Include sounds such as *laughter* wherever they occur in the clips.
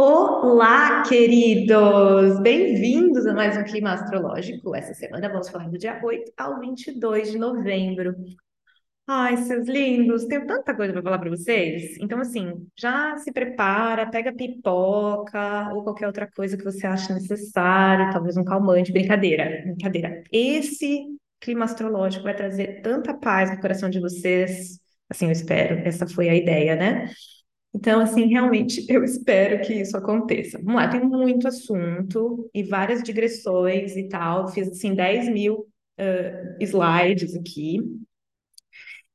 Olá, queridos! Bem-vindos a mais um Clima Astrológico. Essa semana vamos falar do dia 8 ao 22 de novembro. Ai, seus lindos, tenho tanta coisa para falar para vocês. Então, assim, já se prepara, pega pipoca ou qualquer outra coisa que você acha necessário, talvez um calmante. Brincadeira, brincadeira. Esse clima astrológico vai trazer tanta paz no coração de vocês. Assim, eu espero. Essa foi a ideia, né? Então, assim, realmente *laughs* eu espero que isso aconteça. Vamos lá, tem muito assunto e várias digressões e tal. Fiz, assim, 10 mil uh, slides aqui.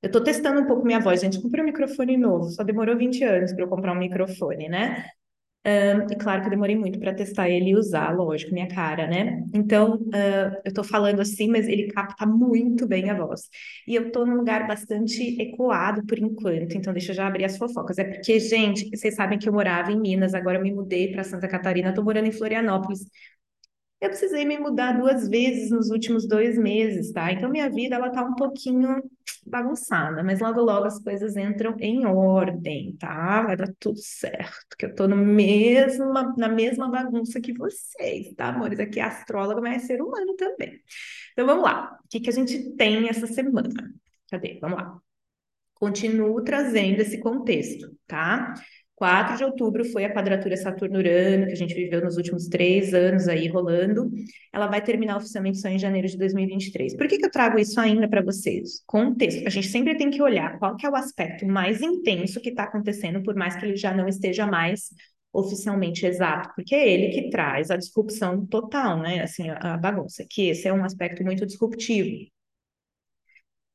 Eu estou testando um pouco minha voz, gente. Comprei um microfone novo, só demorou 20 anos para eu comprar um microfone, né? E claro que eu demorei muito para testar ele e usar, lógico, minha cara, né? Então, uh, eu tô falando assim, mas ele capta muito bem a voz. E eu tô num lugar bastante ecoado por enquanto, então deixa eu já abrir as fofocas. É porque, gente, vocês sabem que eu morava em Minas, agora eu me mudei para Santa Catarina, tô morando em Florianópolis. Eu precisei me mudar duas vezes nos últimos dois meses, tá? Então minha vida ela tá um pouquinho bagunçada, mas logo logo as coisas entram em ordem, tá? Vai dar tudo certo, que eu tô no mesma, na mesma bagunça que vocês, tá, amores? Aqui é astróloga, mas é ser humano também. Então vamos lá. O que que a gente tem essa semana? Cadê? Vamos lá. Continuo trazendo esse contexto, tá? 4 de outubro foi a quadratura Saturno-Urano, que a gente viveu nos últimos três anos aí rolando. Ela vai terminar oficialmente só em janeiro de 2023. Por que, que eu trago isso ainda para vocês? Contexto. A gente sempre tem que olhar qual que é o aspecto mais intenso que está acontecendo, por mais que ele já não esteja mais oficialmente exato, porque é ele que traz a disrupção total, né? Assim, a, bagunça, que esse é um aspecto muito disruptivo.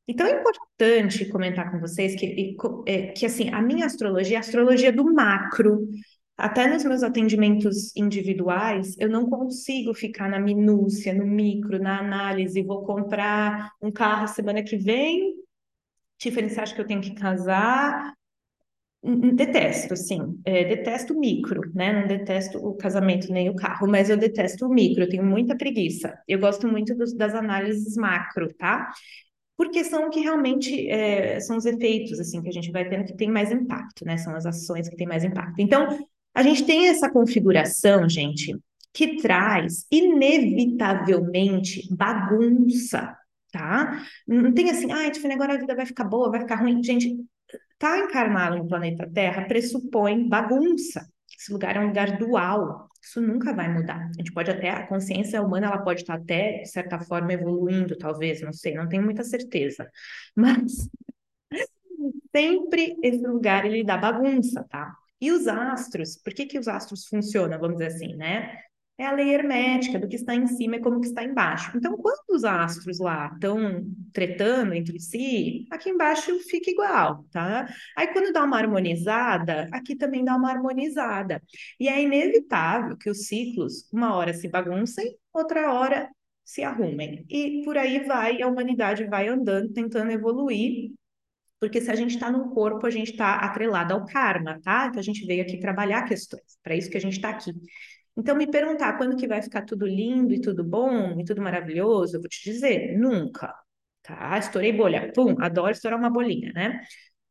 Então é importante comentar com vocês que, é, que assim, a minha astrologia é a astrologia do macro. Até nos meus atendimentos individuais, eu não consigo ficar na minúcia, no micro, na análise. Vou comprar um carro semana que vem. Tiffany, você acha que eu tenho que casar? Detesto, sim. É, detesto o micro, né? Não detesto o casamento nem o carro, mas eu detesto o micro, eu tenho muita preguiça. Eu gosto muito dos, das análises macro, tá? Porque são que realmente é, são os efeitos assim que a gente vai tendo que tem mais impacto, né? São as ações que têm mais impacto. Então, a gente tem essa configuração, gente, que traz inevitavelmente bagunça, tá? Não tem assim, ah, Tiffany, agora a vida vai ficar boa, vai ficar ruim. Gente, tá encarnado no planeta Terra pressupõe bagunça. Esse lugar é um lugar dual. Isso nunca vai mudar. A gente pode até, a consciência humana, ela pode estar até, de certa forma, evoluindo, talvez, não sei, não tenho muita certeza. *laughs* Mas sempre esse lugar, ele dá bagunça, tá? E os astros, por que que os astros funcionam, vamos dizer assim, né? É a lei hermética do que está em cima e como que está embaixo. Então, quando os astros lá estão tretando entre si, aqui embaixo fica igual, tá? Aí quando dá uma harmonizada, aqui também dá uma harmonizada. E é inevitável que os ciclos, uma hora se baguncem, outra hora se arrumem. E por aí vai, a humanidade vai andando, tentando evoluir porque se a gente está num corpo, a gente está atrelado ao karma, tá? Então a gente veio aqui trabalhar questões, para isso que a gente está aqui. Então, me perguntar quando que vai ficar tudo lindo e tudo bom e tudo maravilhoso, eu vou te dizer, nunca. Tá? Estourei bolha. Pum, adoro estourar uma bolinha, né?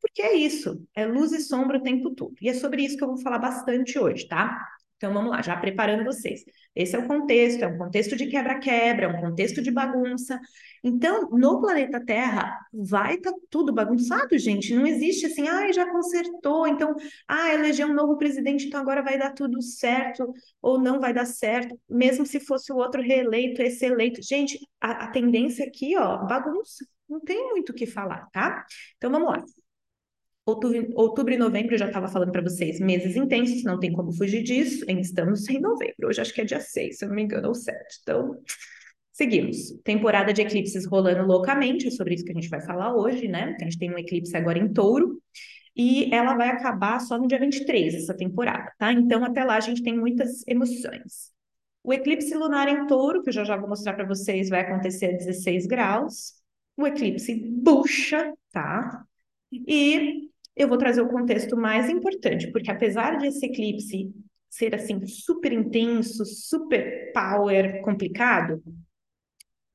Porque é isso, é luz e sombra o tempo todo. E é sobre isso que eu vou falar bastante hoje, tá? Então vamos lá, já preparando vocês. Esse é o contexto, é um contexto de quebra-quebra, é um contexto de bagunça. Então, no planeta Terra, vai estar tá tudo bagunçado, gente. Não existe assim, ah, já consertou, então, ah, elegeu um novo presidente, então agora vai dar tudo certo, ou não vai dar certo, mesmo se fosse o outro reeleito, esse eleito. Gente, a, a tendência aqui, ó, bagunça. Não tem muito o que falar, tá? Então vamos lá. Outubro, outubro e novembro, eu já estava falando para vocês, meses intensos, não tem como fugir disso. Estamos em novembro, hoje acho que é dia 6, se eu não me engano, ou 7. Então, seguimos. Temporada de eclipses rolando loucamente, é sobre isso que a gente vai falar hoje, né? A gente tem um eclipse agora em touro, e ela vai acabar só no dia 23, essa temporada, tá? Então, até lá a gente tem muitas emoções. O eclipse lunar em touro, que eu já já vou mostrar para vocês, vai acontecer a 16 graus. O eclipse bucha, tá? E eu vou trazer o contexto mais importante, porque apesar de esse eclipse ser assim super intenso, super power, complicado,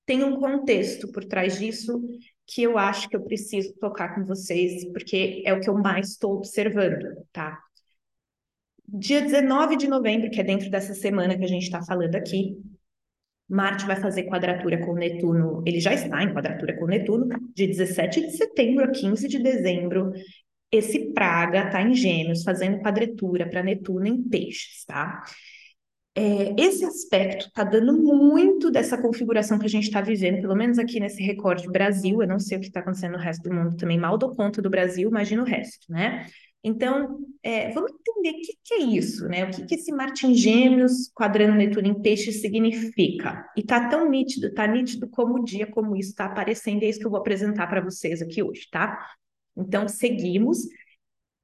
tem um contexto por trás disso que eu acho que eu preciso tocar com vocês, porque é o que eu mais estou observando, tá? Dia 19 de novembro, que é dentro dessa semana que a gente está falando aqui, Marte vai fazer quadratura com Netuno, ele já está em quadratura com Netuno, de 17 de setembro a 15 de dezembro. Esse Praga está em Gêmeos, fazendo quadratura para Netuno em Peixes, tá? É, esse aspecto está dando muito dessa configuração que a gente está vivendo, pelo menos aqui nesse recorte Brasil. Eu não sei o que está acontecendo no resto do mundo também, mal dou conta do Brasil, imagina o resto, né? Então, é, vamos entender o que, que, é isso, né? O que, que esse Marte em Gêmeos, quadrando Netuno em Peixes significa? E tá tão nítido, tá nítido como o dia, como isso está aparecendo, é isso que eu vou apresentar para vocês aqui hoje, tá? Então, seguimos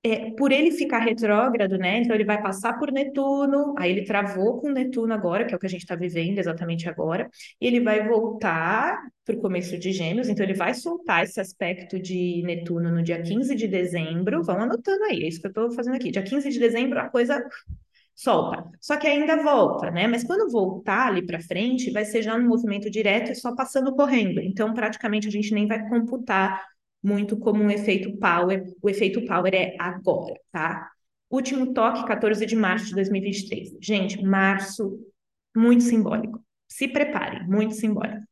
é, por ele ficar retrógrado, né? Então ele vai passar por Netuno, aí ele travou com Netuno agora, que é o que a gente está vivendo exatamente agora, e ele vai voltar para o começo de Gêmeos, então ele vai soltar esse aspecto de Netuno no dia 15 de dezembro. Vão anotando aí, é isso que eu estou fazendo aqui. Dia 15 de dezembro a coisa solta. Só que ainda volta, né? Mas quando voltar ali para frente, vai ser já no movimento direto e só passando correndo. Então, praticamente, a gente nem vai computar muito como um efeito power. O efeito power é agora, tá? Último toque, 14 de março de 2023. Gente, março, muito simbólico. Se preparem, muito simbólico.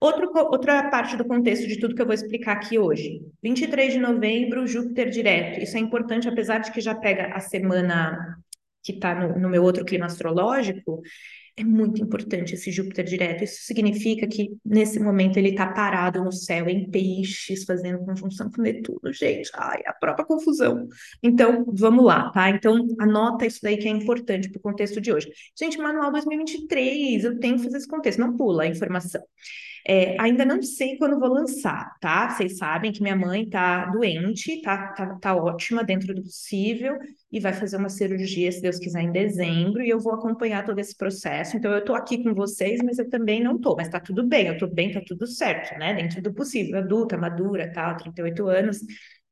Outro, outra parte do contexto de tudo que eu vou explicar aqui hoje. 23 de novembro, Júpiter direto. Isso é importante, apesar de que já pega a semana que está no, no meu outro clima astrológico, é muito importante esse Júpiter direto. Isso significa que nesse momento ele está parado no céu em peixes, fazendo conjunção com Netuno, gente. Ai, a própria confusão. Então, vamos lá, tá? Então, anota isso daí que é importante para o contexto de hoje. Gente, manual 2023, eu tenho que fazer esse contexto, não pula a informação. É, ainda não sei quando vou lançar, tá? Vocês sabem que minha mãe tá doente, tá, tá, tá ótima dentro do possível e vai fazer uma cirurgia, se Deus quiser, em dezembro, e eu vou acompanhar todo esse processo. Então, eu tô aqui com vocês, mas eu também não tô, mas tá tudo bem, eu tô bem, tá tudo certo, né? Dentro do possível, adulta, madura, tal, 38 anos,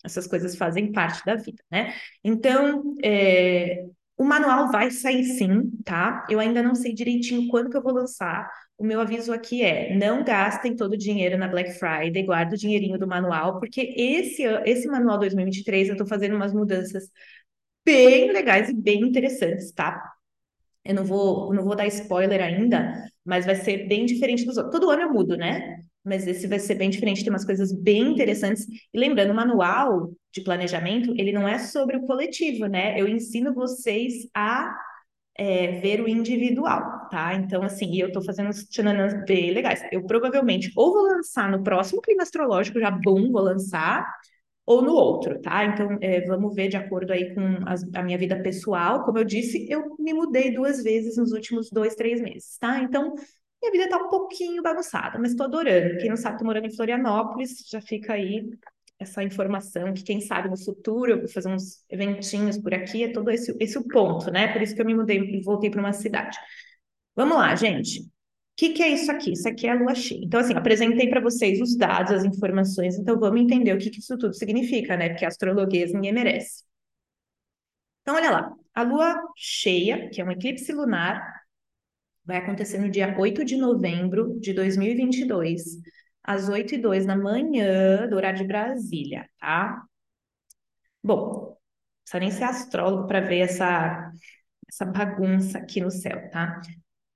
essas coisas fazem parte da vida, né? Então, é, o manual vai sair sim, tá? Eu ainda não sei direitinho quando que eu vou lançar, o meu aviso aqui é: não gastem todo o dinheiro na Black Friday, guarda o dinheirinho do manual, porque esse, esse manual 2023 eu estou fazendo umas mudanças bem legais e bem interessantes, tá? Eu não vou, não vou dar spoiler ainda, mas vai ser bem diferente dos outros. Todo ano eu mudo, né? Mas esse vai ser bem diferente, tem umas coisas bem interessantes. E lembrando, o manual de planejamento, ele não é sobre o coletivo, né? Eu ensino vocês a é, ver o individual, tá? Então, assim, eu tô fazendo uns tchananãs bem legais. Eu provavelmente ou vou lançar no próximo clima astrológico, já bom, vou lançar, ou no outro, tá? Então, é, vamos ver de acordo aí com a minha vida pessoal. Como eu disse, eu me mudei duas vezes nos últimos dois, três meses, tá? Então, minha vida tá um pouquinho bagunçada, mas tô adorando. Quem não sabe, tô morando em Florianópolis, já fica aí essa informação que quem sabe no futuro eu vou fazer uns eventinhos por aqui, é todo esse, esse o ponto, né? Por isso que eu me mudei e voltei para uma cidade. Vamos lá, gente. O que, que é isso aqui? Isso aqui é a lua cheia. Então, assim, apresentei para vocês os dados, as informações, então vamos entender o que, que isso tudo significa, né? Porque astrologuês ninguém merece. Então, olha lá. A lua cheia, que é um eclipse lunar, vai acontecer no dia 8 de novembro de 2022 às 8 e 2 da manhã, do horário de Brasília, tá? Bom, precisa nem ser astrólogo para ver essa, essa bagunça aqui no céu, tá?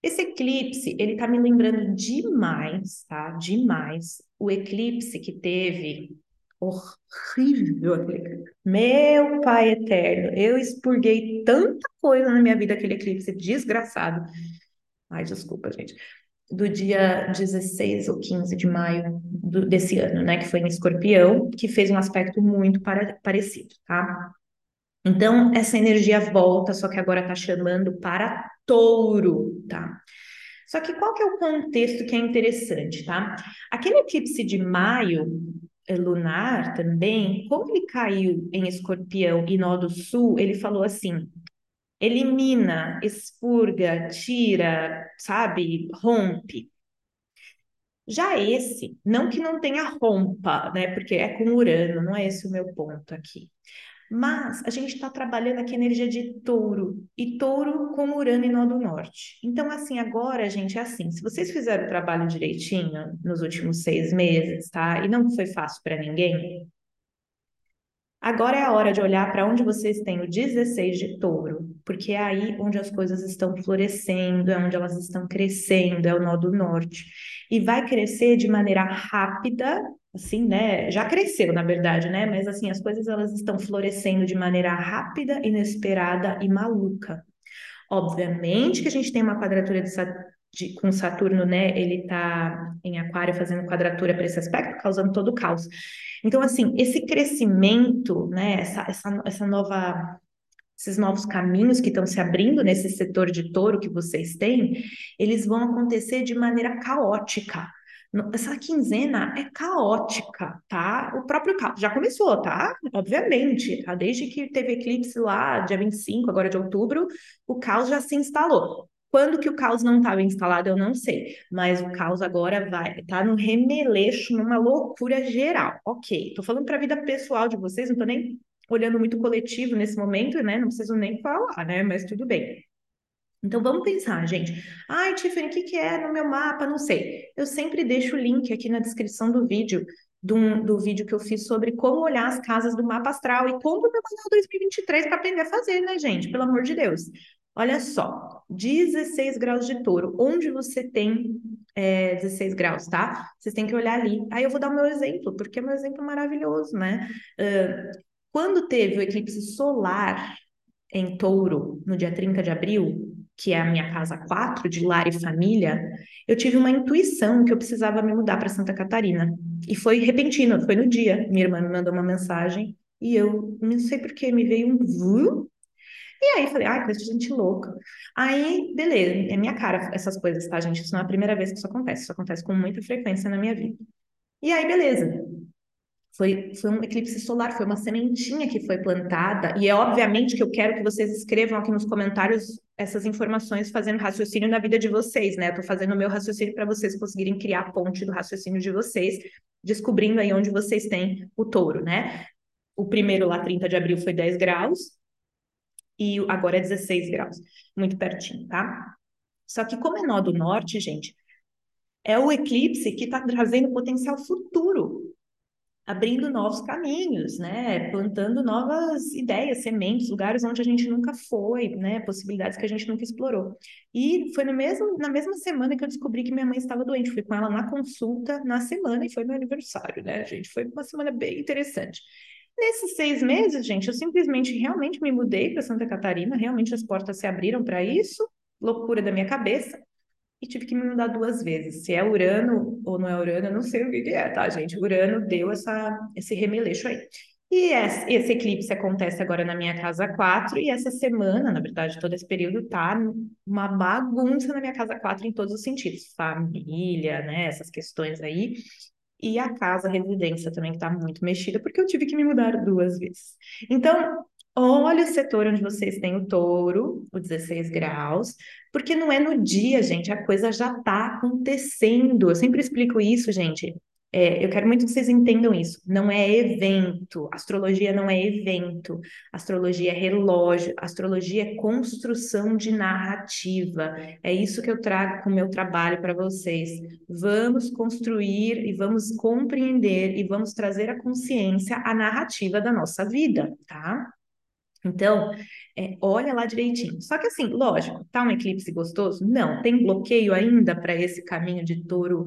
Esse eclipse, ele tá me lembrando demais, tá? Demais o eclipse que teve horrível Meu pai eterno, eu expurguei tanta coisa na minha vida aquele eclipse desgraçado. Ai, desculpa, gente do dia 16 ou 15 de maio do, desse ano, né, que foi em Escorpião, que fez um aspecto muito para, parecido, tá? Então, essa energia volta, só que agora tá chamando para touro, tá? Só que qual que é o contexto que é interessante, tá? Aquele eclipse de maio é, lunar também, como ele caiu em Escorpião e nó do Sul, ele falou assim: elimina, expurga, tira, sabe, rompe. Já esse, não que não tenha rompa, né? Porque é com Urano, não é esse o meu ponto aqui. Mas a gente está trabalhando aqui energia de touro, e touro com Urano e nó do norte. Então, assim, agora, gente, é assim: se vocês fizeram o trabalho direitinho nos últimos seis meses, tá? E não foi fácil para ninguém, Agora é a hora de olhar para onde vocês têm o 16 de touro, porque é aí onde as coisas estão florescendo, é onde elas estão crescendo, é o nó do norte. E vai crescer de maneira rápida, assim, né? Já cresceu, na verdade, né? Mas assim, as coisas elas estão florescendo de maneira rápida, inesperada e maluca. Obviamente que a gente tem uma quadratura de, de, com Saturno, né? Ele está em Aquário fazendo quadratura para esse aspecto, causando todo o caos. Então, assim, esse crescimento, né? Essa, essa, essa nova esses novos caminhos que estão se abrindo nesse setor de touro que vocês têm, eles vão acontecer de maneira caótica. Essa quinzena é caótica, tá? O próprio caos já começou, tá? Obviamente, tá? Desde que teve eclipse lá, dia 25, agora de outubro, o caos já se instalou. Quando que o caos não estava instalado, eu não sei. Mas o caos agora vai, tá no remeleixo, numa loucura geral. Ok, tô falando para a vida pessoal de vocês, não tô nem olhando muito coletivo nesse momento, né? Não preciso nem falar, né? Mas tudo bem. Então vamos pensar, gente. Ai, Tiffany, o que, que é no meu mapa? Não sei. Eu sempre deixo o link aqui na descrição do vídeo, do, do vídeo que eu fiz sobre como olhar as casas do mapa astral e como preparar 2023 para aprender a fazer, né, gente? Pelo amor de Deus. Olha só, 16 graus de touro, onde você tem é, 16 graus, tá? Vocês têm que olhar ali. Aí eu vou dar o meu exemplo, porque é meu exemplo maravilhoso, né? Uh, quando teve o eclipse solar em touro, no dia 30 de abril, que é a minha casa 4, de lar e família, eu tive uma intuição que eu precisava me mudar para Santa Catarina. E foi repentino, foi no dia. Minha irmã me mandou uma mensagem e eu não sei por que me veio um e aí falei, ai, coisa de gente louca. Aí, beleza, é minha cara essas coisas, tá, gente? Isso não é a primeira vez que isso acontece, isso acontece com muita frequência na minha vida. E aí, beleza. Foi, foi um eclipse solar, foi uma sementinha que foi plantada, e é obviamente que eu quero que vocês escrevam aqui nos comentários essas informações fazendo raciocínio na vida de vocês, né? Eu tô fazendo o meu raciocínio para vocês conseguirem criar a ponte do raciocínio de vocês, descobrindo aí onde vocês têm o touro, né? O primeiro lá, 30 de abril, foi 10 graus, e agora é 16 graus, muito pertinho, tá? Só que como é nó do norte, gente, é o eclipse que está trazendo potencial futuro, abrindo novos caminhos, né? Plantando novas ideias, sementes, lugares onde a gente nunca foi, né? Possibilidades que a gente nunca explorou. E foi no mesmo, na mesma semana que eu descobri que minha mãe estava doente. Fui com ela na consulta na semana e foi meu aniversário, né, gente? Foi uma semana bem interessante. Nesses seis meses, gente, eu simplesmente realmente me mudei para Santa Catarina, realmente as portas se abriram para isso, loucura da minha cabeça, e tive que me mudar duas vezes. Se é Urano ou não é Urano, eu não sei o que, que é, tá, gente? Urano deu essa, esse remeleixo aí. E esse, eclipse acontece agora na minha casa 4, e essa semana, na verdade, todo esse período tá uma bagunça na minha casa 4 em todos os sentidos. Família, né? Essas questões aí. E a casa, a residência também está muito mexida, porque eu tive que me mudar duas vezes. Então, olha o setor onde vocês têm o touro, o 16 graus, porque não é no dia, gente, a coisa já está acontecendo. Eu sempre explico isso, gente. É, eu quero muito que vocês entendam isso. Não é evento. Astrologia não é evento. Astrologia é relógio. Astrologia é construção de narrativa. É isso que eu trago com o meu trabalho para vocês. Vamos construir e vamos compreender e vamos trazer à consciência a narrativa da nossa vida, tá? Então, é, olha lá direitinho. Só que assim, lógico, tá um eclipse gostoso? Não, tem bloqueio ainda para esse caminho de touro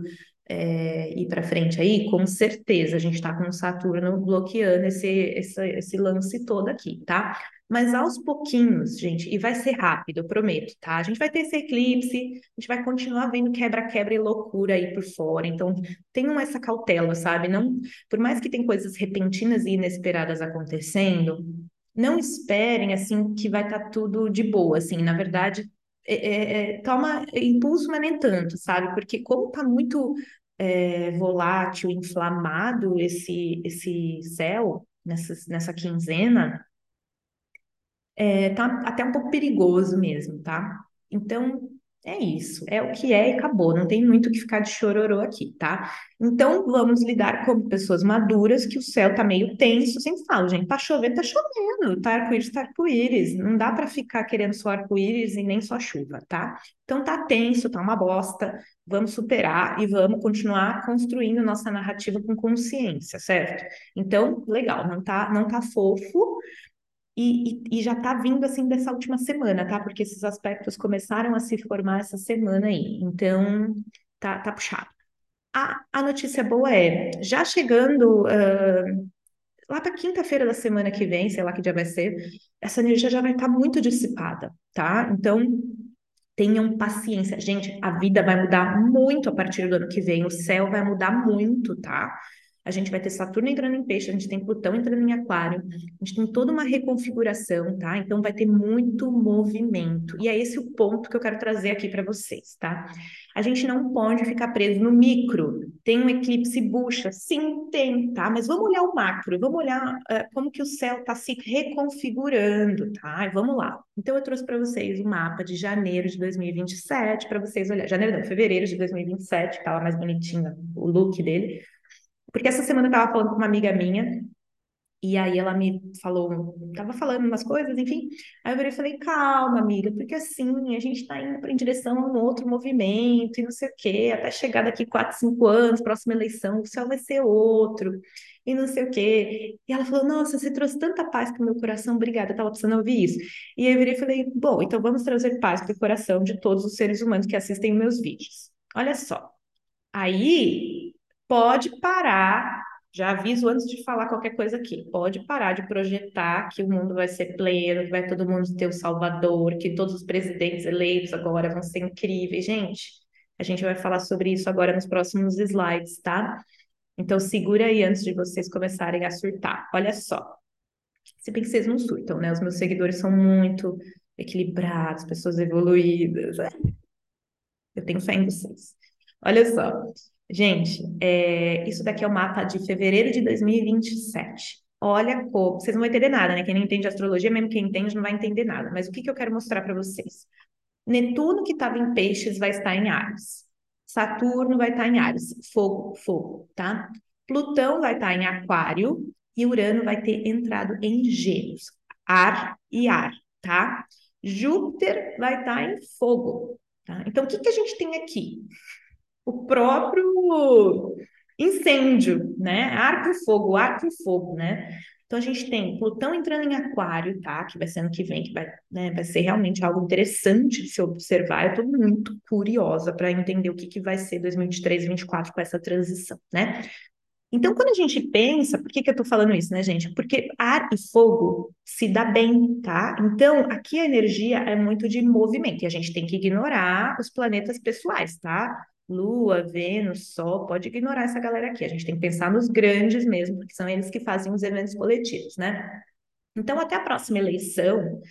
é, ir para frente aí, com certeza a gente está com o Saturno bloqueando esse, esse, esse lance todo aqui, tá? Mas aos pouquinhos, gente, e vai ser rápido, eu prometo, tá? A gente vai ter esse eclipse, a gente vai continuar vendo quebra-quebra e loucura aí por fora. Então, tenham essa cautela, sabe? Não, por mais que tem coisas repentinas e inesperadas acontecendo, não esperem assim que vai estar tá tudo de boa, assim. Na verdade, é, é, é toma impulso, mas nem tanto, sabe? Porque como tá muito é, volátil, inflamado esse, esse céu nessa, nessa quinzena, é, tá até um pouco perigoso mesmo, tá? Então, É isso, é o que é e acabou, não tem muito que ficar de chororô aqui, tá? Então vamos lidar como pessoas maduras, que o céu tá meio tenso, sempre falo, gente, tá chovendo, tá chovendo, tá arco-íris, tá arco-íris, não dá para ficar querendo só arco-íris e nem só chuva, tá? Então tá tenso, tá uma bosta, vamos superar e vamos continuar construindo nossa narrativa com consciência, certo? Então, legal, não tá, não tá fofo, e, e, e, já está vindo assim dessa última semana, tá? Porque esses aspectos começaram a se formar essa semana aí. Então, tá, tá puxado. A, a notícia boa é, já chegando uh, lá para quinta-feira da semana que vem, sei lá que dia vai ser, essa energia já vai estar tá muito dissipada, tá? Então, tenham paciência. Gente, a vida vai mudar muito a partir do ano que vem, o céu vai mudar muito, tá? A gente vai ter Saturno entrando em peixe, a gente tem Plutão entrando em aquário, a gente tem toda uma reconfiguração, tá? Então vai ter muito movimento. E é esse o ponto que eu quero trazer aqui para vocês, tá? A gente não pode ficar preso no micro. Tem um eclipse bucha? Sim, tem, tá? Mas vamos olhar o macro, vamos olhar uh, como que o céu está se reconfigurando, tá? E vamos lá. Então eu trouxe para vocês o mapa de janeiro de 2027 para vocês olhar. Janeiro não, fevereiro de 2027, que tá lá mais bonitinho o look dele porque essa semana eu estava falando com uma amiga minha, e aí ela me falou, tava falando umas coisas, enfim. Aí eu falei, calma, amiga, porque assim, a gente está indo em direção a um outro movimento e não sei o quê, até chegar daqui quatro, cinco anos, próxima eleição, o céu vai ser outro, e não sei o quê. E ela falou, nossa, você trouxe tanta paz para o meu coração, obrigada, eu tava precisando ouvir isso. E aí eu virei e falei, bom, então vamos trazer paz para o coração de todos os seres humanos que assistem meus vídeos. Olha só. Aí pode parar, já aviso antes de falar qualquer coisa aqui, pode parar de projetar que o mundo vai ser pleno, que vai todo mundo ter o Salvador, que todos os presidentes eleitos agora vão ser incríveis. Gente, a gente vai falar sobre isso agora nos próximos slides, tá? Então segura aí antes de vocês começarem a surtar. Olha só. Se bem que vocês não surtam, né? Os meus seguidores são muito equilibrados, pessoas evoluídas. Eu tenho fé em vocês. Olha só. Gente, é, isso daqui é o mapa de fevereiro de 2027. Olha como. Vocês não vão entender nada, né? Quem não entende astrologia, mesmo quem entende, não vai entender nada. Mas o que, que eu quero mostrar para vocês? Netuno, que estava em Peixes, vai estar em Ares. Saturno vai estar em Ares. Fogo, fogo, tá? Plutão vai estar em Aquário. E Urano vai ter entrado em Gêmeos. Ar e ar, tá? Júpiter vai estar em Fogo. Tá? Então, o que, que a gente tem aqui? O próprio incêndio, né? Arco e fogo, arco e fogo, né? Então a gente tem Plutão entrando em Aquário, tá? Que vai ser ano que vem, que vai, né, vai ser realmente algo interessante de se observar. Eu estou muito curiosa para entender o que, que vai ser 2023 e 2024 com essa transição, né? Então, quando a gente pensa, por que, que eu estou falando isso, né, gente? Porque ar e fogo se dá bem, tá? Então, aqui a energia é muito de movimento, e a gente tem que ignorar os planetas pessoais, tá? Lua, Vênus, Sol, pode ignorar essa galera aqui. A gente tem que pensar nos grandes mesmo, porque são eles que fazem os eventos coletivos, né? Então, até a próxima eleição,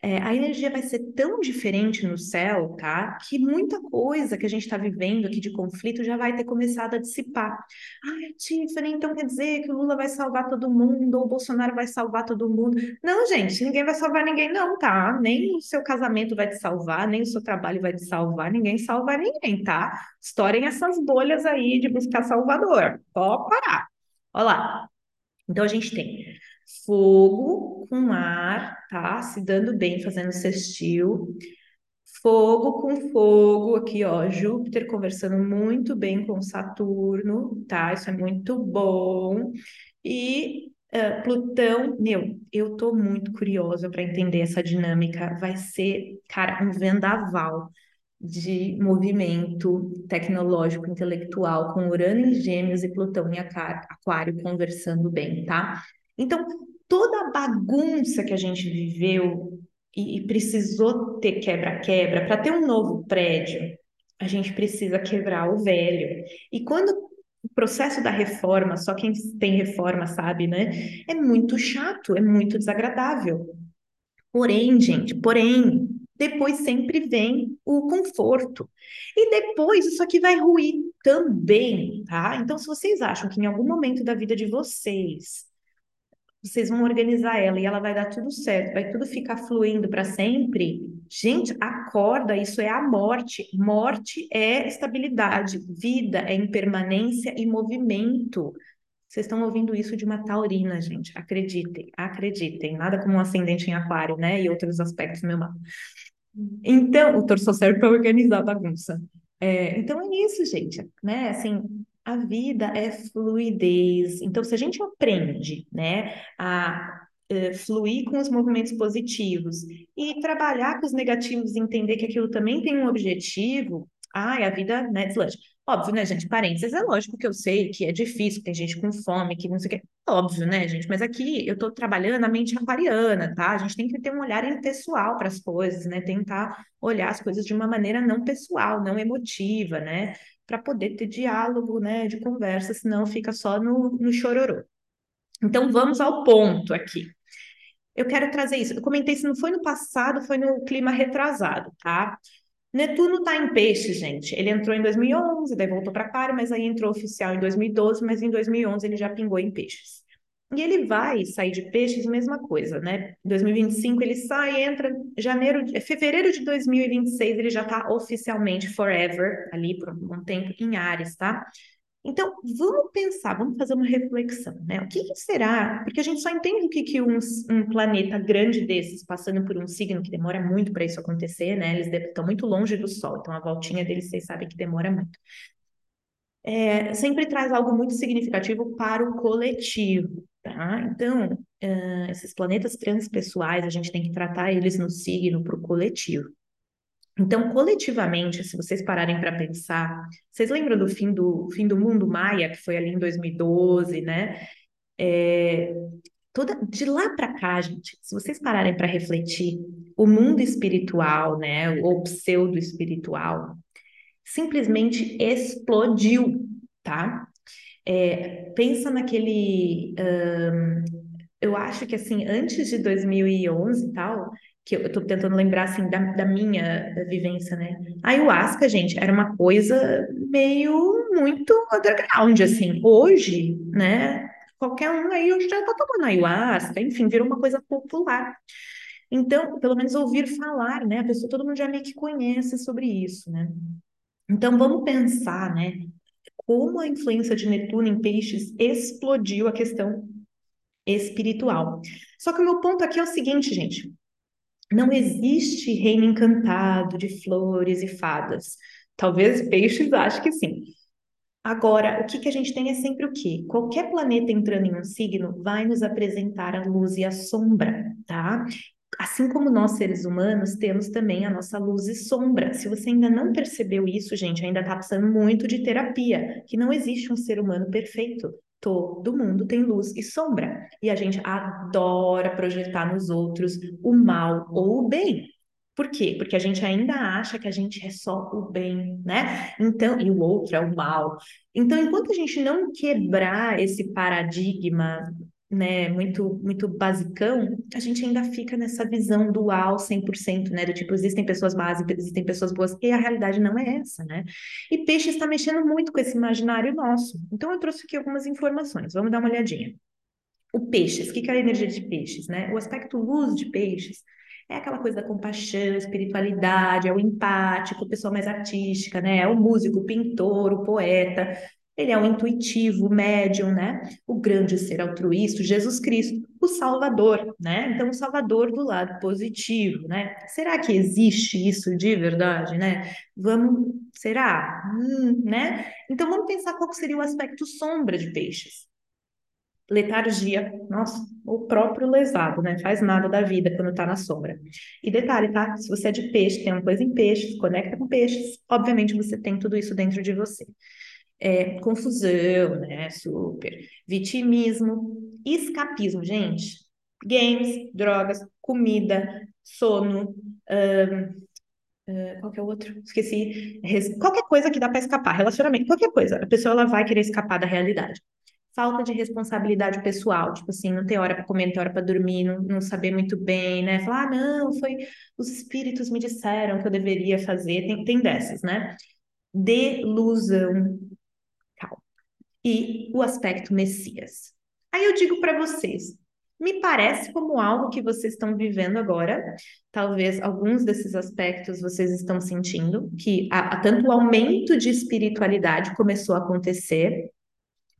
é, a energia vai ser tão diferente no céu, tá? Que muita coisa que a gente está vivendo aqui de conflito já vai ter começado a dissipar. Ai, Tiffany, então quer dizer que o Lula vai salvar todo mundo, ou o Bolsonaro vai salvar todo mundo. Não, gente, ninguém vai salvar ninguém, não, tá? Nem o seu casamento vai te salvar, nem o seu trabalho vai te salvar, ninguém salva ninguém, tá? Estourem essas bolhas aí de buscar salvador. Pode parar. Olha lá. Então a gente tem fogo com ar, tá? Se dando bem, fazendo sextil. Fogo com fogo, aqui, ó, Júpiter conversando muito bem com Saturno, tá? Isso é muito bom. E uh, Plutão, meu, eu tô muito curiosa para entender essa dinâmica. Vai ser, cara, um vendaval de movimento tecnológico, intelectual, com Urano em Gêmeos e Plutão em Aquário conversando bem, tá? Então, toda a bagunça que a gente viveu e, e precisou ter quebra-quebra, para ter um novo prédio, a gente precisa quebrar o velho. E quando o processo da reforma, só quem tem reforma sabe, né? É muito chato, é muito desagradável. Porém, gente, porém, depois sempre vem o conforto. E depois isso aqui vai ruir também, tá? Então, se vocês acham que em algum momento da vida de vocês vocês vão organizar ela e ela vai dar tudo certo, vai tudo ficar fluindo para sempre. Gente, acorda, isso é a morte. Morte é estabilidade, vida é impermanência e movimento. Vocês estão ouvindo isso de uma taurina, gente. Acreditem, acreditem. Nada como um ascendente em aquário, né? E outros aspectos meu mapa. Então, o torso serve para organizar a bagunça. É, então é isso, gente, né? Assim, a vida é fluidez. Então, se a gente aprende, né, a uh, fluir com os movimentos positivos e trabalhar com os negativos, entender que aquilo também tem um objetivo, ai, a vida, né, deslancha. Óbvio, né, gente? Parênteses, é lógico que eu sei que é difícil, tem gente com fome, que não sei o que. Óbvio, né, gente? Mas aqui eu estou trabalhando a mente aquariana, tá? A gente tem que ter um olhar impessoal para as coisas, né? Tentar olhar as coisas de uma maneira não pessoal, não emotiva, né? Para poder ter diálogo, né? De conversa, senão fica só no, no chororô. Então vamos ao ponto aqui. Eu quero trazer isso. Eu comentei se não foi no passado, foi no clima retrasado, tá? Netuno está em peixe, gente. Ele entrou em 2011, daí voltou para Aquário, mas aí entrou oficial em 2012, mas em 2011 ele já pingou em peixes. E ele vai sair de peixes, mesma coisa, né? Em 2025 ele sai, entra janeiro, fevereiro de 2026 ele já está oficialmente forever ali por um tempo em Ares, tá? Então, vamos pensar, vamos fazer uma reflexão, né? O que, que será? Porque a gente só entende o que, que um, um, planeta grande desses, passando por um signo que demora muito para isso acontecer, né? Eles estão muito longe do Sol, então a voltinha deles vocês sabem que demora muito. É, sempre traz algo muito significativo para o coletivo, tá? Então, uh, esses planetas transpessoais, a gente tem que tratar eles no signo para o coletivo. Então, coletivamente, se vocês pararem para pensar, vocês lembram do fim do fim do mundo Maia, que foi ali em 2012, né? É, toda de lá para cá, gente, se vocês pararem para refletir, o mundo espiritual, né, ou pseudo espiritual, simplesmente explodiu, tá? É, pensa naquele, um, eu acho que assim, antes de 2011 e tal, que eu estou tentando lembrar assim da, da minha vivência, né? A ayahuasca, gente, era uma coisa meio muito underground, assim. Hoje, né? Qualquer um aí hoje já está tomando ayahuasca, enfim, virou uma coisa popular. Então, pelo menos ouvir falar, né? A pessoa, todo mundo já meio que conhece sobre isso, né? Então, vamos pensar, né? Como a influência de Netuno em peixes explodiu a questão espiritual. Só que o meu ponto aqui é o seguinte, gente. Não existe reino encantado de flores e fadas. Talvez peixes ache que sim. Agora, o que, que a gente tem é sempre o quê? Qualquer planeta entrando em um signo vai nos apresentar a luz e a sombra, tá? Assim como nós, seres humanos, temos também a nossa luz e sombra. Se você ainda não percebeu isso, gente, ainda está precisando muito de terapia, que não existe um ser humano perfeito. Todo mundo tem luz e sombra. E a gente adora projetar nos outros o mal ou o bem. Por quê? Porque a gente ainda acha que a gente é só o bem, né? Então, e o outro é o mal. Então, enquanto a gente não quebrar esse paradigma né, muito, muito basicão, a gente ainda fica nessa visão dual 100%, né, do tipo, existem pessoas básicas, existem pessoas boas, e a realidade não é essa, né? E peixe está mexendo muito com esse imaginário nosso. Então, eu trouxe aqui algumas informações, vamos dar uma olhadinha. O peixes, o que é a energia de peixes, né? O aspecto luz de peixes é aquela coisa da compaixão, espiritualidade, é o empático, pessoa mais artística, né? É o músico, o pintor, o poeta, ele é o intuitivo, o médium, né? O grande ser altruísta, Jesus Cristo, o Salvador, né? Então, o Salvador do lado positivo, né? Será que existe isso de verdade, né? Vamos, será? Hum, né? Então, vamos pensar qual seria o aspecto sombra de peixes. Letargia, nossa, o próprio lesado, né? Faz nada da vida quando tá na sombra. E detalhe, tá? Se você é de peixe, tem uma coisa em peixes, conecta com peixes, obviamente você tem tudo isso dentro de você é, confusão, né? Super. Vitimismo, escapismo, gente. Games, drogas, comida, sono. Um, uh, qual que é o outro? Esqueci. Qualquer coisa que dá para escapar, relacionamento, qualquer coisa. A pessoa ela vai querer escapar da realidade. Falta de responsabilidade pessoal, tipo assim, não ter hora para comer, não ter hora para dormir, não, não saber muito bem, né? Falar, ah, não, foi os espíritos me disseram que eu deveria fazer, tem, tem dessas, né? Delusão, e o aspecto Messias. Aí eu digo para vocês, Me parece como algo que vocês estão vivendo agora. Talvez alguns desses aspectos vocês estão sentindo, que há, há tanto o aumento de espiritualidade começou a acontecer,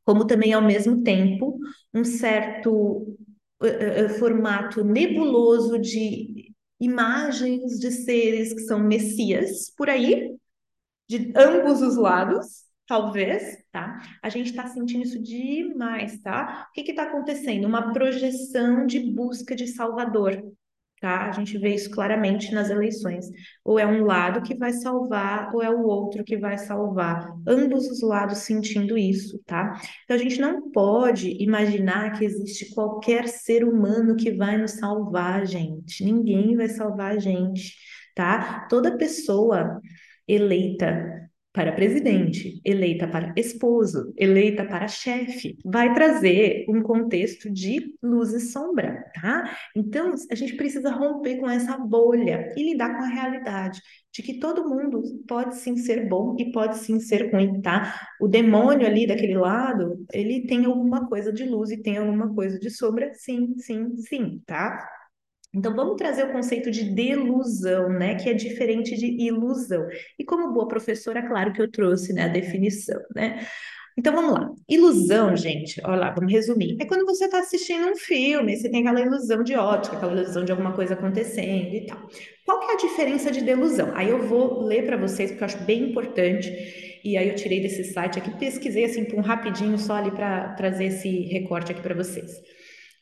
como também, ao mesmo tempo, um certo uh, uh, formato nebuloso de imagens de seres que são messias por aí, de ambos os lados, talvez, tá? A gente está sentindo isso demais, tá? O que está acontecendo? Uma projeção de busca de Salvador, tá? A gente vê isso claramente nas eleições. Ou é um lado que vai salvar, ou é o outro que vai salvar. Ambos os lados sentindo isso, tá? Então a gente não pode imaginar que existe qualquer ser humano que vai nos salvar, gente. Ninguém vai salvar a gente, tá? Toda pessoa eleita para presidente, eleita para esposo, eleita para chefe, vai trazer um contexto de luz e sombra, tá? Então, a gente precisa romper com essa bolha e lidar com a realidade de que todo mundo pode sim ser bom e pode sim ser ruim, tá? O demônio ali daquele lado, ele tem alguma coisa de luz e tem alguma coisa de sombra, sim, sim, sim, tá? Então, vamos trazer o conceito de delusão, né? Que é diferente de ilusão. E como boa professora, claro que eu trouxe né, a definição, né? Então, vamos lá. Ilusão, gente, olha lá, vamos resumir. É quando você está assistindo um filme, você tem aquela ilusão de ótica, aquela ilusão de alguma coisa acontecendo e tal. Qual que é a diferença de delusão? Aí eu vou ler para vocês, porque eu acho bem importante. E aí eu tirei desse site aqui, pesquisei assim por um rapidinho só ali para trazer esse recorte aqui para vocês.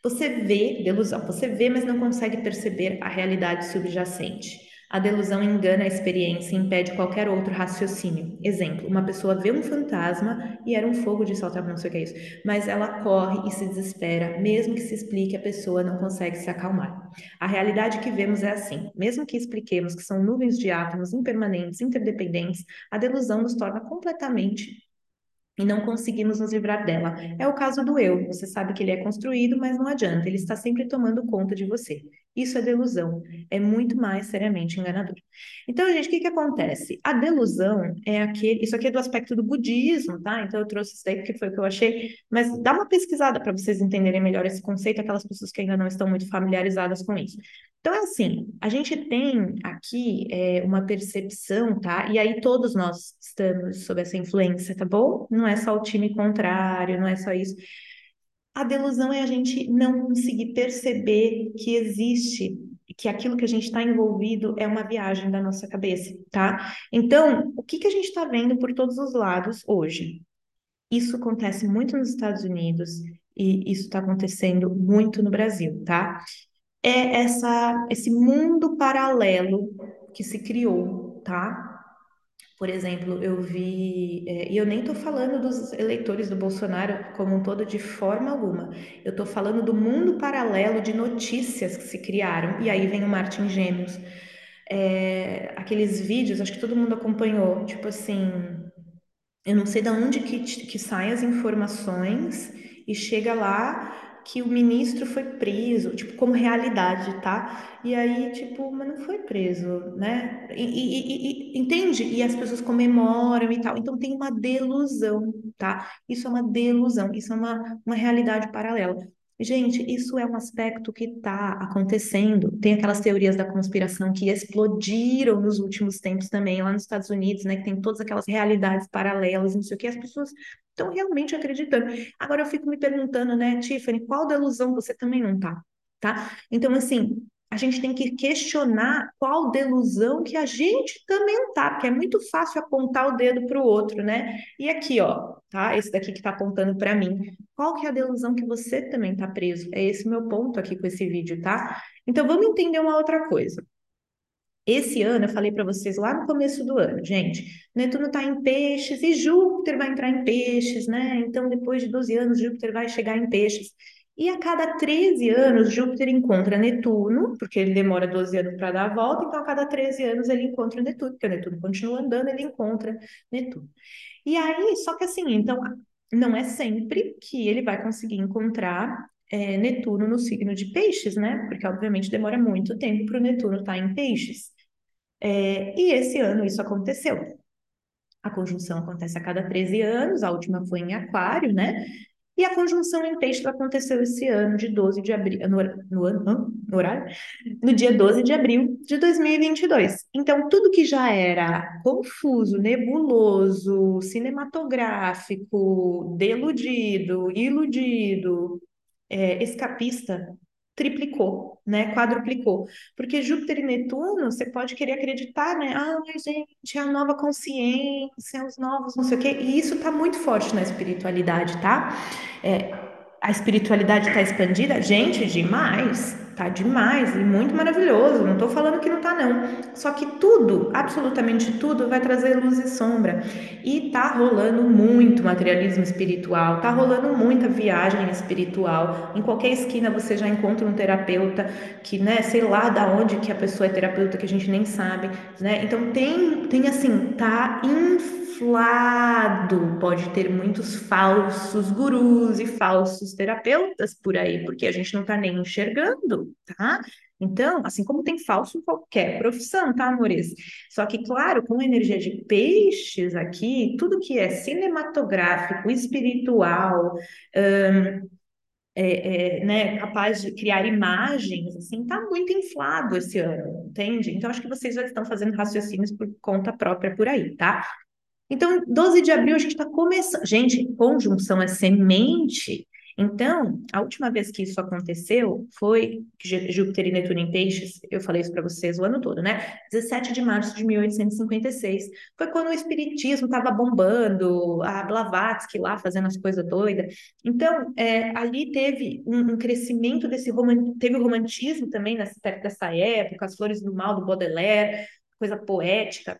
Você vê delusão, você vê, mas não consegue perceber a realidade subjacente. A delusão engana a experiência e impede qualquer outro raciocínio. Exemplo, uma pessoa vê um fantasma e era um fogo de saltar, não sei o que é isso, mas ela corre e se desespera, mesmo que se explique, a pessoa não consegue se acalmar. A realidade que vemos é assim: mesmo que expliquemos que são nuvens de átomos impermanentes, interdependentes, a delusão nos torna completamente e não conseguimos nos livrar dela. É o caso do eu. Você sabe que ele é construído, mas não adianta, ele está sempre tomando conta de você. Isso é delusão, é muito mais seriamente enganador. Então, gente, o que que acontece? A delusão é aquele, isso aqui é do aspecto do budismo, tá? Então eu trouxe isso daí porque foi o que eu achei, mas dá uma pesquisada para vocês entenderem melhor esse conceito, aquelas pessoas que ainda não estão muito familiarizadas com isso. Então é assim, a gente tem aqui é, uma percepção, tá? E aí todos nós estamos sob essa influência, tá bom? Não é só o time contrário, não é só isso. A delusão é a gente não conseguir perceber que existe, que aquilo que a gente está envolvido é uma viagem da nossa cabeça, tá? Então, o que, que a gente está vendo por todos os lados hoje? Isso acontece muito nos Estados Unidos e isso está acontecendo muito no Brasil, tá? É essa, esse mundo paralelo que se criou, tá? Por exemplo, eu vi, é, e eu nem estou falando dos eleitores do Bolsonaro como um todo de forma alguma. Eu estou falando do mundo paralelo de notícias que se criaram. E aí vem o Martin Gêmeos. É, aqueles vídeos, acho que todo mundo acompanhou, tipo assim, eu não sei de onde que, que saem as informações e chega lá que o ministro foi preso, tipo, como realidade, tá? E aí, tipo, mas não foi preso, né? E, e, e, entende? E as pessoas comemoram e tal. Então tem uma delusão, tá? Isso é uma delusão, isso é uma, uma realidade paralela. Gente, isso é um aspecto que está acontecendo. Tem aquelas teorias da conspiração que explodiram nos últimos tempos também, lá nos Estados Unidos, né? Que tem todas aquelas realidades paralelas, não sei o que, as pessoas estão realmente acreditando. Agora eu fico me perguntando, né, Tiffany, qual delusão você também não tá? Tá? Então, assim, a gente tem que questionar qual delusão que a gente também tá, porque é muito fácil apontar o dedo para o outro, né? E aqui, ó, tá? Esse daqui que está apontando para mim. Qual que é a delusão que você também está preso? É esse meu ponto aqui com esse vídeo, tá? Então vamos entender uma outra coisa. Esse ano, eu falei para vocês lá no começo do ano, gente, Netuno está em peixes e Júpiter vai entrar em peixes, né? Então, depois de 12 anos, Júpiter vai chegar em peixes. E a cada 13 anos, Júpiter encontra Netuno, porque ele demora 12 anos para dar a volta, então a cada 13 anos ele encontra Netuno, porque o Netuno continua andando, ele encontra Netuno. E aí, só que assim, então, não é sempre que ele vai conseguir encontrar é, Netuno no signo de Peixes, né? Porque, obviamente, demora muito tempo para o Netuno estar tá em Peixes. É, e esse ano isso aconteceu. A conjunção acontece a cada 13 anos, a última foi em Aquário, né? E a conjunção em peixes aconteceu esse ano, de 12 de abril, no, no, no, no horário? No dia 12 de abril de 2022. Então, tudo que já era confuso, nebuloso, cinematográfico, deludido, iludido, é, escapista, triplicou, né? Quadruplicou. Porque Júpiter e Netuno, você pode querer acreditar, né? Ah, gente, é a nova consciência, os novos não sei o quê. E isso está muito forte na espiritualidade, tá? É, a espiritualidade está expandida? Gente, demais. Tá demais e muito maravilhoso. Não estou falando que não tá, não. Só que tudo, absolutamente tudo, vai trazer luz e sombra. E tá rolando muito materialismo espiritual, tá rolando muita viagem espiritual. Em qualquer esquina você já encontra um terapeuta que, né, sei lá da onde que a pessoa é terapeuta, que a gente nem sabe, né? Então tem, tem assim, tá inflado. Pode ter muitos falsos gurus e falsos terapeutas por aí, porque a gente não tá nem enxergando tá? Então, assim como tem falso em qualquer profissão, tá, amores? Só que, claro, com a energia de peixes aqui, tudo que é cinematográfico, espiritual, hum, é, é, né, capaz de criar imagens, assim, tá muito inflado esse ano, entende? Então, acho que vocês já estão fazendo raciocínios por conta própria por aí, tá? Então, 12 de abril a gente está começando. Gente, conjunção é semente então, a última vez que isso aconteceu foi Júpiter e Netuno em Peixes, eu falei isso para vocês o ano todo, né? 17 de março de 1856. Foi quando o espiritismo estava bombando, a Blavatsky lá fazendo as coisas doidas. Então, é, ali teve um, um, crescimento desse romantismo, teve o romantismo também nessa, dessa época, as flores do mal do Baudelaire, coisa poética.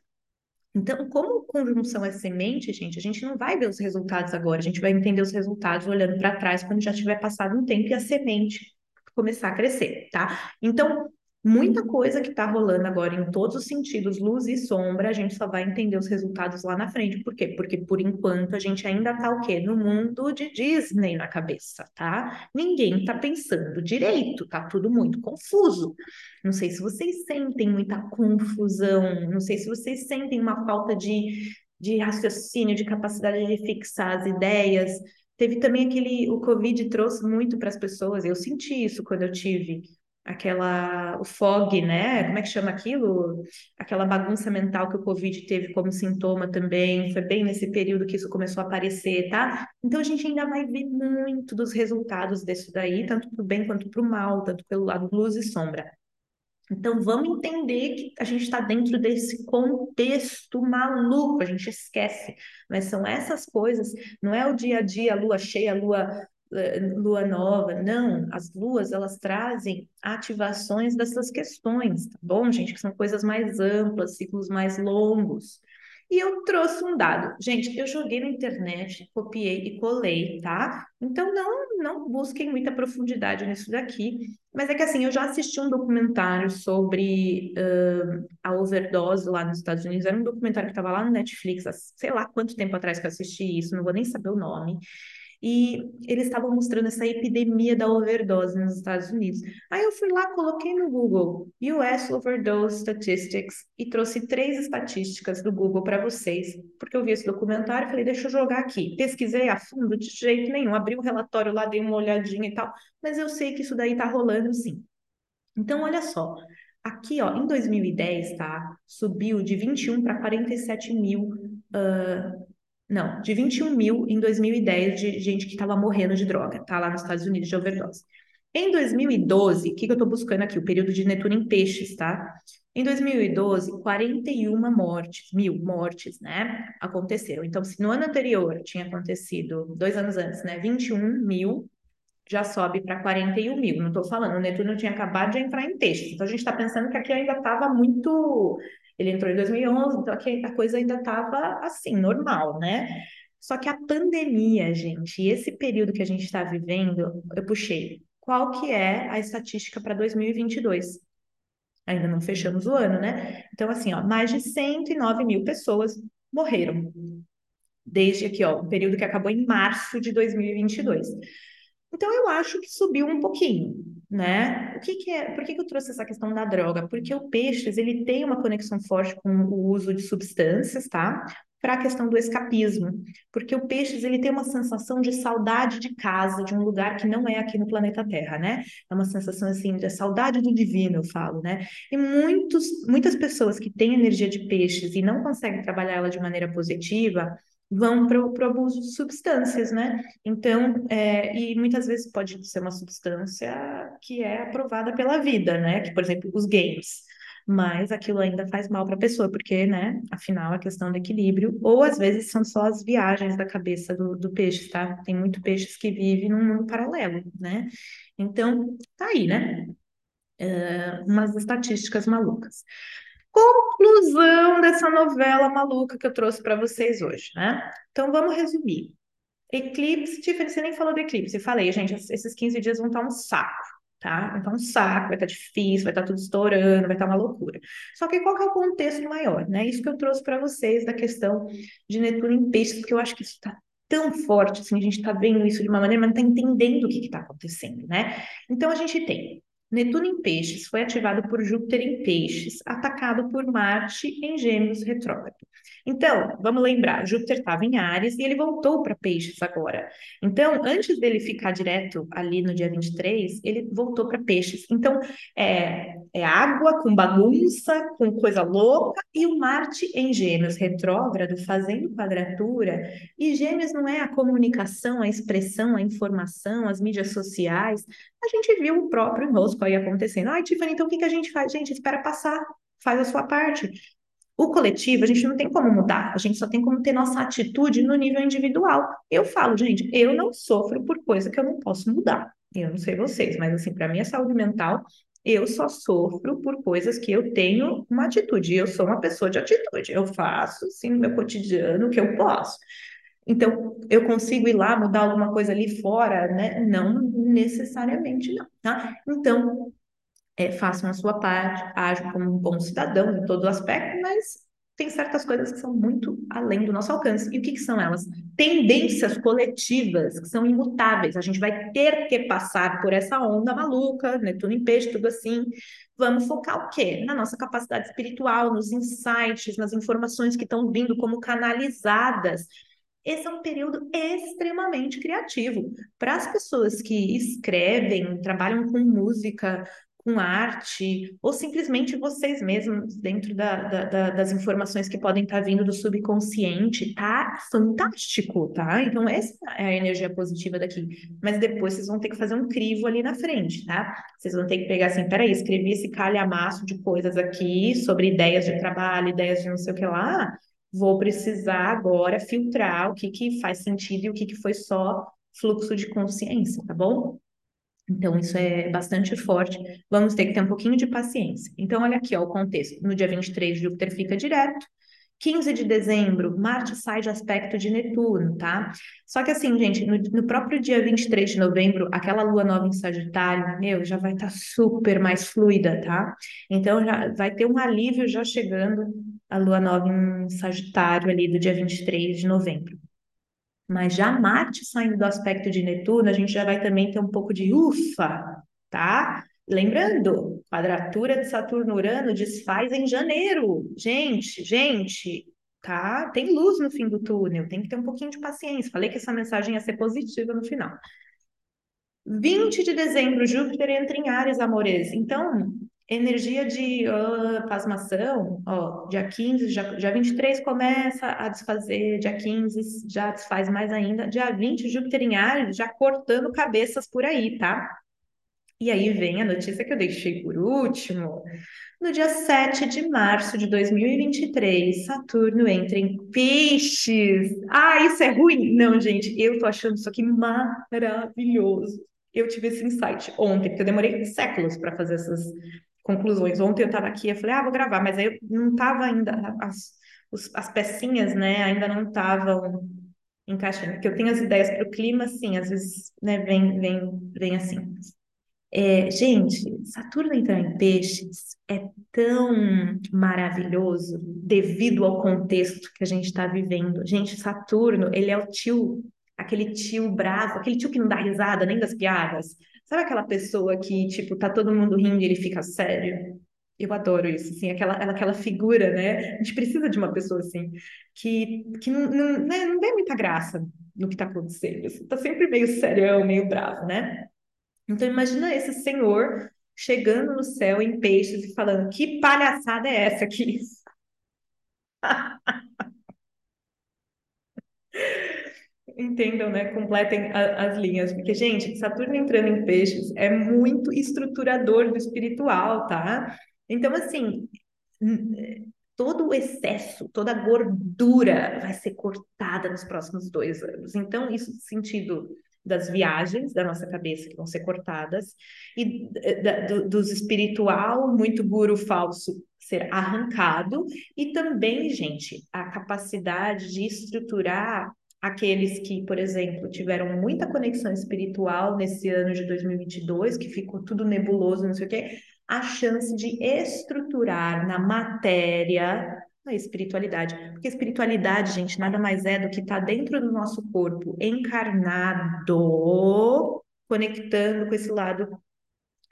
Então, como conjunção é semente, gente, a gente não vai ver os resultados agora, a gente vai entender os resultados olhando para trás quando já tiver passado um tempo e a semente começar a crescer, tá? Então, muita coisa que está rolando agora em todos os sentidos, luz e sombra, a gente só vai entender os resultados lá na frente. Por quê? Porque por enquanto a gente ainda está o quê? No mundo de Disney na cabeça, tá? Ninguém está pensando direito, tá tudo muito confuso. Não sei se vocês sentem muita confusão, não sei se vocês sentem uma falta de, de raciocínio, de capacidade de fixar as ideias. Teve também aquele, o Covid trouxe muito para as pessoas, eu senti isso quando eu tive aquela o fog, né? Como é que chama aquilo? Aquela bagunça mental que o Covid teve como sintoma também. Foi bem nesse período que isso começou a aparecer, tá? Então a gente ainda vai ver muito dos resultados disso daí, tanto para o bem quanto para o mal, tanto pelo lado luz e sombra. Então, vamos entender que a gente está dentro desse contexto maluco, a gente esquece, mas são essas coisas, não é o dia a dia, a lua cheia, a lua lua nova, não, as luas elas trazem ativações dessas questões, tá bom, gente? Que são coisas mais amplas, ciclos mais longos. E eu trouxe um dado. Gente, eu joguei na internet, copiei e colei, tá? Então não, não busquem muita profundidade nisso daqui. Mas é que assim, eu já assisti um documentário sobre uh, a overdose lá nos Estados Unidos. Era um documentário que estava lá no Netflix, há sei lá quanto tempo atrás que eu assisti isso, não vou nem saber o nome e eles estavam mostrando essa epidemia da overdose nos Estados Unidos. Aí eu fui lá, coloquei no Google US Overdose Statistics e trouxe três estatísticas do Google para vocês, porque eu vi esse documentário e falei, deixa eu jogar aqui. Pesquisei a fundo de jeito nenhum, abri o relatório lá, dei uma olhadinha e tal, mas eu sei que isso daí está rolando sim. Então, olha só, aqui ó, em 2010, tá, subiu de 21 para 47 mil uh, não, de 21 mil em 2010 de gente que estava morrendo de droga, tá? Lá nos Estados Unidos de overdose. Em 2012, o que, que eu estou buscando aqui? O período de Netuno em peixes, tá? Em 2012, 41 mortes, mil mortes, né? Aconteceram. Então, se no ano anterior tinha acontecido, dois anos antes, né? 21 mil, já sobe para 41 mil. Não estou falando, o Netuno tinha acabado de entrar em peixes. Então, a gente está pensando que aqui ainda estava muito ele entrou em 2011, então aqui a coisa ainda estava assim, normal, né? Só que a pandemia, gente, e esse período que a gente está vivendo, eu puxei. Qual que é a estatística para 2022? Ainda não fechamos o ano, né? Então, assim, ó, mais de 109 mil pessoas morreram. Desde aqui, ó, o período que acabou em março de 2022. Então, eu acho que subiu um pouquinho, né? O que, que é? Por que, que eu trouxe essa questão da droga? Porque o peixes ele tem uma conexão forte com o uso de substâncias, tá? para a questão do escapismo, porque o peixes ele tem uma sensação de saudade de casa, de um lugar que não é aqui no planeta Terra, né? É uma sensação assim de saudade do divino, eu falo, né? E muitos, muitas pessoas que têm energia de peixes e não conseguem trabalhar ela de maneira positiva, vão para o abuso de substâncias, né? Então, é, e muitas vezes pode ser uma substância que é aprovada pela vida, né? Que, por exemplo, os games. Mas aquilo ainda faz mal para a pessoa, porque, né? Afinal, a questão do equilíbrio, ou às vezes são só as viagens da cabeça do, do peixe, tá? Tem muito peixes que vivem num mundo paralelo, né? Então, tá aí, né? Uh, umas estatísticas malucas conclusão dessa novela maluca que eu trouxe para vocês hoje, né? Então vamos resumir. Eclipse, Tiffany, você nem falou do eclipse. Eu falei, gente, esses 15 dias vão estar um saco, tá? Vai estar um saco, vai estar difícil, vai estar tudo estourando, vai estar uma loucura. Só que qual que é o contexto maior, né? Isso que eu trouxe para vocês da questão de Netuno em peixes, porque eu acho que isso está tão forte, assim, a gente está vendo isso de uma maneira, mas não está entendendo o que está acontecendo, né? Então a gente tem Netuno em Peixes foi ativado por Júpiter em Peixes, atacado por Marte em Gêmeos retrógrado. Então, vamos lembrar, Júpiter estava em Ares e ele voltou para Peixes agora. Então, antes dele ficar direto ali no dia 23, ele voltou para Peixes. Então, é, é água com bagunça, com coisa louca, e o Marte em Gêmeos retrógrado fazendo quadratura. E Gêmeos não é a comunicação, a expressão, a informação, as mídias sociais. A gente viu o próprio enrosco aí acontecendo. Ai, Tiffany, então o que, que a gente faz? Gente, espera passar, faz a sua parte. O coletivo, a gente não tem como mudar, a gente só tem como ter nossa atitude no nível individual. Eu falo, gente, eu não sofro por coisa que eu não posso mudar. Eu não sei vocês, mas assim, para minha saúde mental, eu só sofro por coisas que eu tenho uma atitude. Eu sou uma pessoa de atitude. Eu faço, sim, no meu cotidiano o que eu posso. Então, eu consigo ir lá mudar alguma coisa ali fora, né? Não necessariamente, não, tá? Então, é, façam a sua parte, ajam como um bom cidadão em todo aspecto, mas tem certas coisas que são muito além do nosso alcance. E o que, que são elas? Tendências coletivas que são imutáveis. A gente vai ter que passar por essa onda maluca, Netuno em peixe, tudo assim. Vamos focar o quê? Na nossa capacidade espiritual, nos insights, nas informações que estão vindo como canalizadas. Esse é um período extremamente criativo. Para as pessoas que escrevem, trabalham com música, com arte, ou simplesmente vocês mesmos, dentro da, da, da, das informações que podem estar vindo do subconsciente, tá fantástico, tá? Então, essa é a energia positiva daqui. Mas depois vocês vão ter que fazer um crivo ali na frente, tá? Vocês vão ter que pegar assim, peraí, escrevi esse calhamaço de coisas aqui sobre ideias de trabalho, ideias de não sei o que lá. Vou precisar agora filtrar o que, que faz sentido e o que, que foi só fluxo de consciência, tá bom? Então, isso é bastante forte. Vamos ter que ter um pouquinho de paciência. Então, olha aqui ó, o contexto. No dia 23, Júpiter fica direto. 15 de dezembro, Marte sai de aspecto de Netuno, tá? Só que assim, gente, no, no, próprio dia 23 de novembro, aquela lua nova em Sagitário, meu, já vai estar tá super mais fluida, tá? Então já vai ter um alívio já chegando a lua nova em Sagitário ali do dia 23 de novembro. Mas já Marte saindo do aspecto de Netuno, a gente já vai também ter um pouco de ufa, tá? Lembrando, quadratura de Saturno-Urano desfaz em janeiro. Gente, gente, tá? Tem luz no fim do túnel, tem que ter um pouquinho de paciência. Falei que essa mensagem ia ser positiva no final. 20 de dezembro, Júpiter entra em Ares, amores. Então, Energia de uh, pasmação, ó, dia 15, já, dia 23 começa a desfazer, dia 15 já desfaz mais ainda, dia 20 Júpiter em Ares já cortando cabeças por aí, tá? E aí vem a notícia que eu deixei por último. No dia 7 de março de 2023, Saturno entra em Peixes. Ah, isso é ruim? Não, gente, eu tô achando isso aqui maravilhoso. Eu tive esse insight ontem, porque eu demorei séculos para fazer essas conclusões. Ontem eu estava aqui, eu falei, ah, vou gravar, mas aí eu não estava ainda, as, os, as pecinhas, né, ainda não estavam encaixando, porque eu tenho as ideias para o clima, assim, às vezes, né, vem, vem, vem assim. É, gente, Saturno entrar em peixes é tão maravilhoso devido ao contexto que a gente está vivendo. Gente, Saturno, ele é o tio, aquele tio bravo, aquele tio que não dá risada nem das piadas. Sabe aquela pessoa que, tipo, tá todo mundo rindo e ele fica sério? Eu adoro isso, assim, aquela, aquela figura, né? A gente precisa de uma pessoa assim, que, que não, não, né, não vê muita graça no que está acontecendo. Você tá sempre meio serião, meio bravo, né? Então imagina esse senhor chegando no céu em peixes e falando: que palhaçada é essa aqui? *laughs* Entendam, né? Completem a, as linhas, porque, gente, Saturno entrando em peixes é muito estruturador do espiritual, tá? Então, assim, todo o excesso, toda a gordura vai ser cortada nos próximos dois anos. Então, isso sentido das viagens da nossa cabeça que vão ser cortadas e da, do, dos espiritual muito guru falso ser arrancado e também, gente, a capacidade de estruturar aqueles que, por exemplo, tiveram muita conexão espiritual nesse ano de 2022, que ficou tudo nebuloso, não sei o quê, a chance de estruturar na matéria a espiritualidade. Porque espiritualidade, gente, nada mais é do que estar tá dentro do nosso corpo, encarnado, conectando com esse lado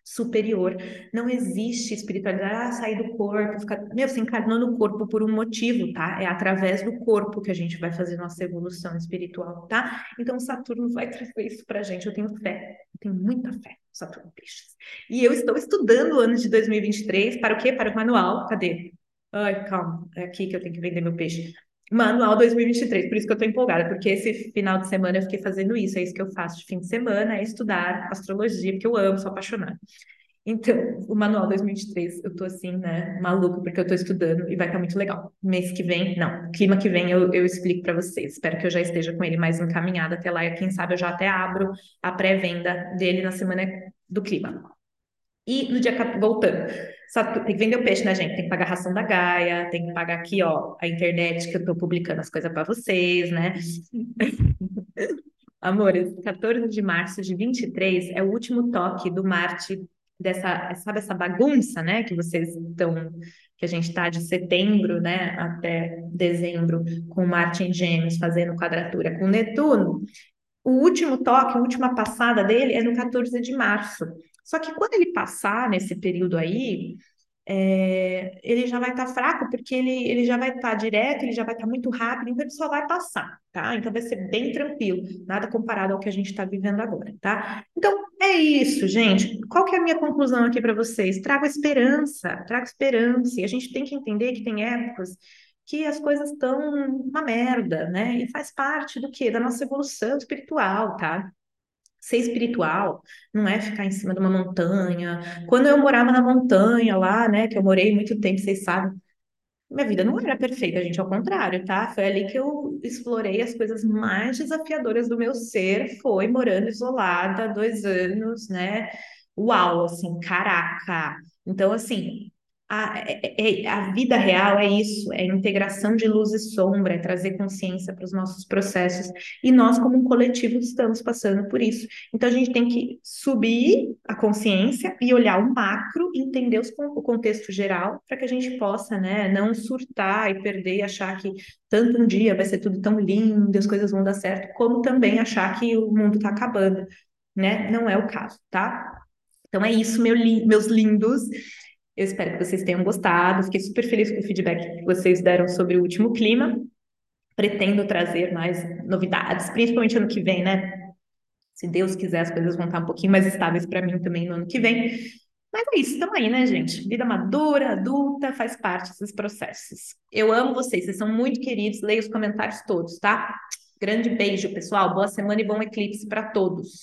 superior. Não existe espiritualidade, ah, sair do corpo, ficar... Meu, você encarnou no corpo por um motivo, tá? É através do corpo que a gente vai fazer nossa evolução espiritual, tá? Então, Saturno vai trazer isso pra gente. Eu tenho fé, eu tenho muita fé, Saturno Peixes. E eu estou estudando o ano de 2023 para o quê? Para o manual. Cadê? Ai, calma, é aqui que eu tenho que vender meu peixe. Manual 2023, por isso que eu tô empolgada, porque esse final de semana eu fiquei fazendo isso, é isso que eu faço de fim de semana, é estudar astrologia, porque eu amo, sou apaixonada. Então, o Manual 2023, eu tô assim, né, maluca, porque eu tô estudando e vai estar muito legal. Mês que vem, não, clima que vem eu, eu explico para vocês. Espero que eu já esteja com ele mais encaminhado até lá, e quem sabe eu já até abro a pré-venda dele na semana do clima. E no dia, voltando, tem que vender o peixe, né, gente? Tem que pagar a ração da Gaia, tem que pagar aqui, ó, a internet que eu tô publicando as coisas para vocês, né? *laughs* Amores, 14 de março de 23 é o último toque do Marte dessa, sabe essa bagunça, né, que vocês estão, que a gente está de setembro, né, até dezembro, com Marte em Gêmeos fazendo quadratura com Netuno. O último toque, a última passada dele é no 14 de março. Só que quando ele passar nesse período aí, é, ele já vai estar tá fraco, porque ele, ele já vai estar tá direto, ele já vai estar tá muito rápido, então ele só vai passar, tá? Então vai ser bem tranquilo, nada comparado ao que a gente está vivendo agora, tá? Então é isso, gente. Qual que é a minha conclusão aqui para vocês? Trago esperança, trago esperança, e a gente tem que entender que tem épocas que as coisas estão uma merda, né? E faz parte do quê? Da nossa evolução espiritual, tá? Ser espiritual não é ficar em cima de uma montanha. Quando eu morava na montanha lá, né, que eu morei muito tempo, vocês sabem, minha vida não era perfeita, gente, ao contrário, tá? Foi ali que eu explorei as coisas mais desafiadoras do meu ser, foi morando isolada dois anos, né? Uau, assim, caraca! Então, assim, a, é, é, a vida real é isso, é integração de luz e sombra, é trazer consciência para os nossos processos. E nós, como um coletivo, estamos passando por isso. Então, a gente tem que subir a consciência e olhar o macro, entender os, o contexto geral, para que a gente possa, né, não surtar e perder e achar que tanto um dia vai ser tudo tão lindo, as coisas vão dar certo, como também achar que o mundo está acabando, né? Não é o caso, tá? Então é isso, meu li meus lindos. Eu espero que vocês tenham gostado. Fiquei super feliz com o feedback que vocês deram sobre o último clima. Pretendo trazer mais novidades, principalmente ano que vem, né? Se Deus quiser, as coisas vão estar um pouquinho mais estáveis para mim também no ano que vem. Mas é isso, estamos aí, né, gente? Vida madura, adulta, faz parte desses processos. Eu amo vocês, vocês são muito queridos. Leia os comentários todos, tá? Grande beijo, pessoal. Boa semana e bom eclipse para todos.